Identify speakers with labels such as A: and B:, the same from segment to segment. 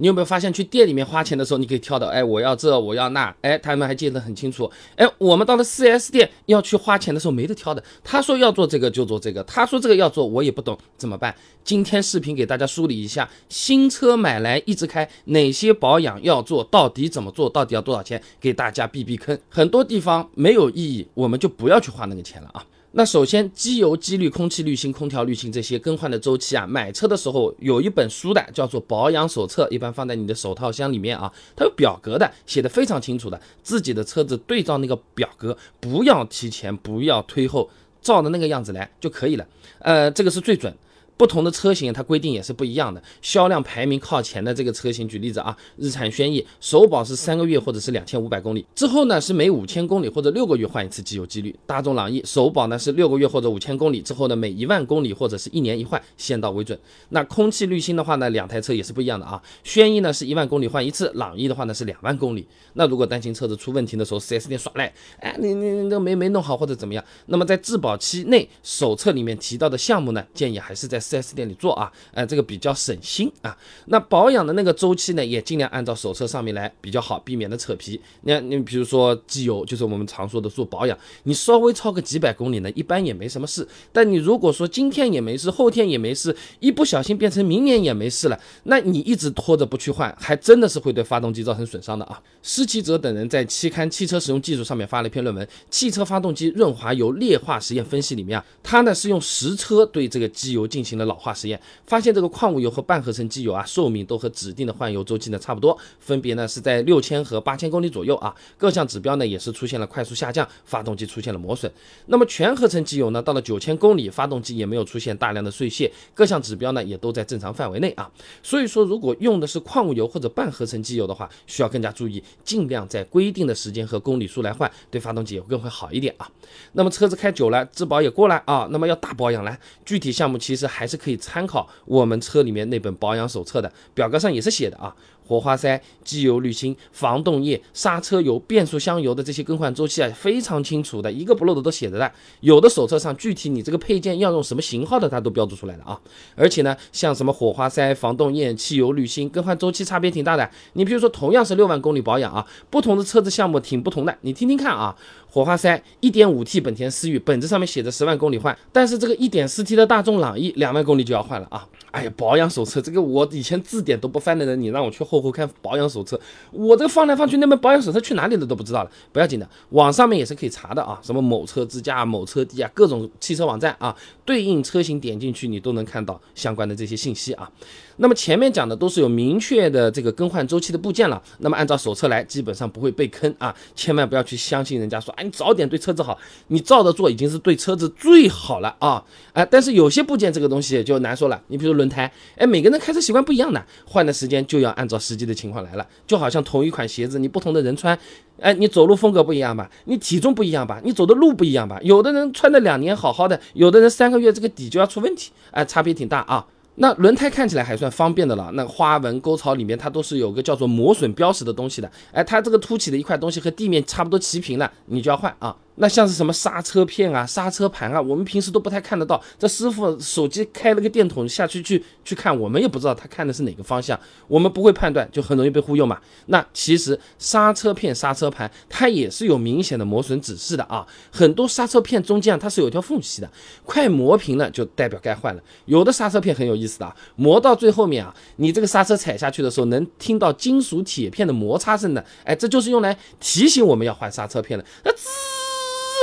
A: 你有没有发现，去店里面花钱的时候，你可以挑的，哎，我要这，我要那，哎，他们还记得很清楚。哎，我们到了 4S 店要去花钱的时候，没得挑的。他说要做这个就做这个，他说这个要做，我也不懂怎么办？今天视频给大家梳理一下，新车买来一直开，哪些保养要做，到底怎么做，到底要多少钱，给大家避避坑。很多地方没有意义，我们就不要去花那个钱了啊。那首先，机油、机滤、空气滤芯、空调滤芯这些更换的周期啊，买车的时候有一本书的，叫做保养手册，一般放在你的手套箱里面啊，它有表格的，写的非常清楚的，自己的车子对照那个表格，不要提前，不要推后，照着那个样子来就可以了。呃，这个是最准。不同的车型，它规定也是不一样的。销量排名靠前的这个车型，举例子啊，日产轩逸首保是三个月或者是两千五百公里，之后呢是每五千公里或者六个月换一次机油机滤。大众朗逸首保呢是六个月或者五千公里，之后呢每一万公里或者是一年一换，先到为准。那空气滤芯的话呢，两台车也是不一样的啊。轩逸呢是一万公里换一次，朗逸的话呢是两万公里。那如果担心车子出问题的时候，4S 店耍赖，哎，你你你都没没弄好或者怎么样，那么在质保期内手册里面提到的项目呢，建议还是在。4S 店里做啊，呃，这个比较省心啊。那保养的那个周期呢，也尽量按照手册上面来比较好，避免的扯皮。那你比如说机油，就是我们常说的做保养，你稍微超个几百公里呢，一般也没什么事。但你如果说今天也没事，后天也没事，一不小心变成明年也没事了，那你一直拖着不去换，还真的是会对发动机造成损伤的啊。施奇哲等人在期刊《汽车使用技术》上面发了一篇论文，《汽车发动机润滑油劣化实验分析》里面啊，他呢是用实车对这个机油进行。的老化实验发现，这个矿物油和半合成机油啊，寿命都和指定的换油周期呢差不多，分别呢是在六千和八千公里左右啊，各项指标呢也是出现了快速下降，发动机出现了磨损。那么全合成机油呢，到了九千公里，发动机也没有出现大量的碎屑，各项指标呢也都在正常范围内啊。所以说，如果用的是矿物油或者半合成机油的话，需要更加注意，尽量在规定的时间和公里数来换，对发动机也会更会好一点啊。那么车子开久了，质保也过了啊，那么要大保养了，具体项目其实还是可以参考我们车里面那本保养手册的表格上也是写的啊。火花塞、机油滤芯、防冻液、刹车油、变速箱油的这些更换周期啊，非常清楚的，一个不漏的都写着的。有的手册上具体你这个配件要用什么型号的，它都标注出来了啊。而且呢，像什么火花塞、防冻液、汽油滤芯，更换周期差别挺大的。你比如说，同样是六万公里保养啊，不同的车子项目挺不同的。你听听看啊，火花塞一点五 T 本田思域，本子上面写着十万公里换，但是这个一点四 T 的大众朗逸两万公里就要换了啊。哎呀，保养手册这个我以前字典都不翻的人，你让我去后后看保养手册，我这个放来放去，那本保养手册去哪里了都不知道了。不要紧的，网上面也是可以查的啊，什么某车之家、某车帝啊，各种汽车网站啊，对应车型点进去，你都能看到相关的这些信息啊。那么前面讲的都是有明确的这个更换周期的部件了，那么按照手册来，基本上不会被坑啊。千万不要去相信人家说，哎，你早点对车子好，你照着做已经是对车子最好了啊。哎，但是有些部件这个东西就难说了，你比如轮胎，哎，每个人开车习惯不一样的，换的时间就要按照实际的情况来了。就好像同一款鞋子，你不同的人穿，哎，你走路风格不一样吧，你体重不一样吧，你走的路不一样吧，有的人穿了两年好好的，有的人三个月这个底就要出问题，哎，差别挺大啊。那轮胎看起来还算方便的了，那花纹沟槽里面它都是有个叫做磨损标识的东西的，哎，它这个凸起的一块东西和地面差不多齐平了，你就要换啊。那像是什么刹车片啊、刹车盘啊，我们平时都不太看得到。这师傅手机开了个电筒下去去去看，我们也不知道他看的是哪个方向，我们不会判断，就很容易被忽悠嘛。那其实刹车片、刹车盘它也是有明显的磨损指示的啊。很多刹车片中间啊它是有条缝隙的，快磨平了就代表该换了。有的刹车片很有意思的啊，磨到最后面啊，你这个刹车踩下去的时候能听到金属铁片的摩擦声的，哎，这就是用来提醒我们要换刹车片了。那滋。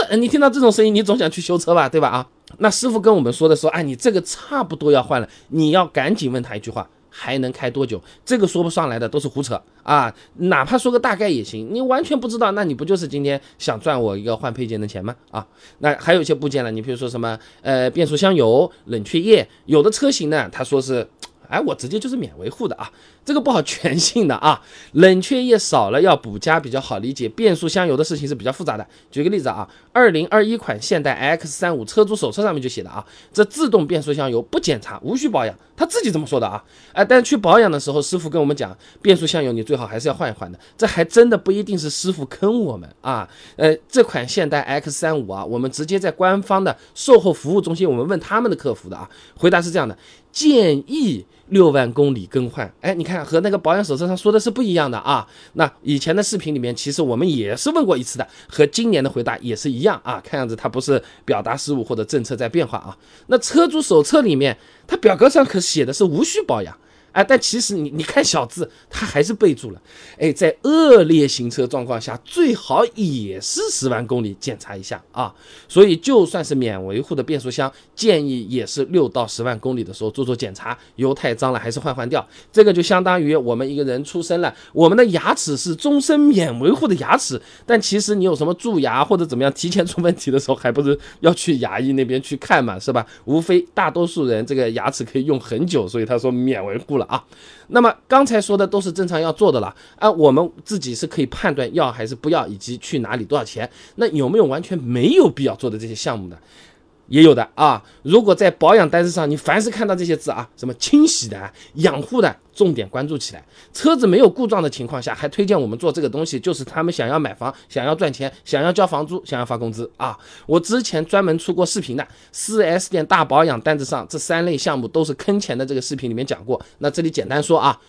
A: 嗯你听到这种声音，你总想去修车吧，对吧？啊，那师傅跟我们说的说，哎，你这个差不多要换了，你要赶紧问他一句话，还能开多久？这个说不上来的都是胡扯啊，哪怕说个大概也行。你完全不知道，那你不就是今天想赚我一个换配件的钱吗？啊，那还有一些部件了，你比如说什么，呃，变速箱油、冷却液，有的车型呢，他说是。哎，我直接就是免维护的啊，这个不好全信的啊。冷却液少了要补加比较好理解，变速箱油的事情是比较复杂的。举个例子啊，二零二一款现代 X 三五车主手册上面就写的啊，这自动变速箱油不检查无需保养，他自己这么说的啊。哎，但去保养的时候，师傅跟我们讲，变速箱油你最好还是要换一换的。这还真的不一定是师傅坑我们啊。呃，这款现代 X 三五啊，我们直接在官方的售后服务中心，我们问他们的客服的啊，回答是这样的，建议。六万公里更换。哎，你看和那个保养手册上说的是不一样的啊。那以前的视频里面，其实我们也是问过一次的，和今年的回答也是一样啊。看样子它不是表达失误或者政策在变化啊。那车主手册里面，它表格上可写的是无需保养。哎，但其实你你看小字，他还是备注了。哎，在恶劣行车状况下，最好也是十万公里检查一下啊。所以就算是免维护的变速箱，建议也是六到十万公里的时候做做检查，油太脏了还是换换掉。这个就相当于我们一个人出生了，我们的牙齿是终身免维护的牙齿，但其实你有什么蛀牙或者怎么样提前出问题的时候，还不是要去牙医那边去看嘛，是吧？无非大多数人这个牙齿可以用很久，所以他说免维护了。啊，那么刚才说的都是正常要做的了啊，我们自己是可以判断要还是不要，以及去哪里多少钱。那有没有完全没有必要做的这些项目呢？也有的啊，如果在保养单子上，你凡是看到这些字啊，什么清洗的、养护的，重点关注起来。车子没有故障的情况下，还推荐我们做这个东西，就是他们想要买房、想要赚钱、想要交房租、想要发工资啊。我之前专门出过视频的，4S 店大保养单子上这三类项目都是坑钱的，这个视频里面讲过。那这里简单说啊，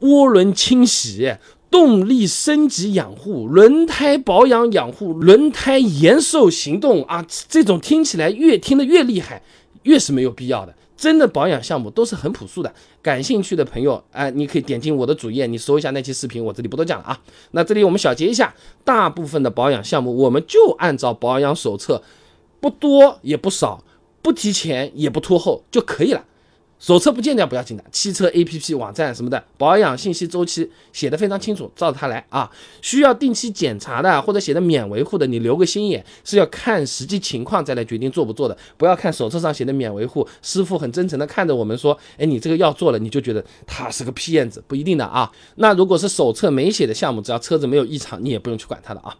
A: 涡轮清洗。动力升级养护、轮胎保养养护、轮胎延寿行动啊，这种听起来越听得越厉害，越是没有必要的。真的保养项目都是很朴素的。感兴趣的朋友，哎，你可以点进我的主页，你搜一下那期视频，我这里不多讲了啊。那这里我们小结一下，大部分的保养项目，我们就按照保养手册，不多也不少，不提前也不拖后就可以了。手册不见掉不要紧的，汽车 APP 网站什么的保养信息周期写的非常清楚，照着它来啊。需要定期检查的或者写的免维护的，你留个心眼，是要看实际情况再来决定做不做的。不要看手册上写的免维护，师傅很真诚的看着我们说，哎，你这个要做了，你就觉得他是个骗子，不一定的啊。那如果是手册没写的项目，只要车子没有异常，你也不用去管它的啊。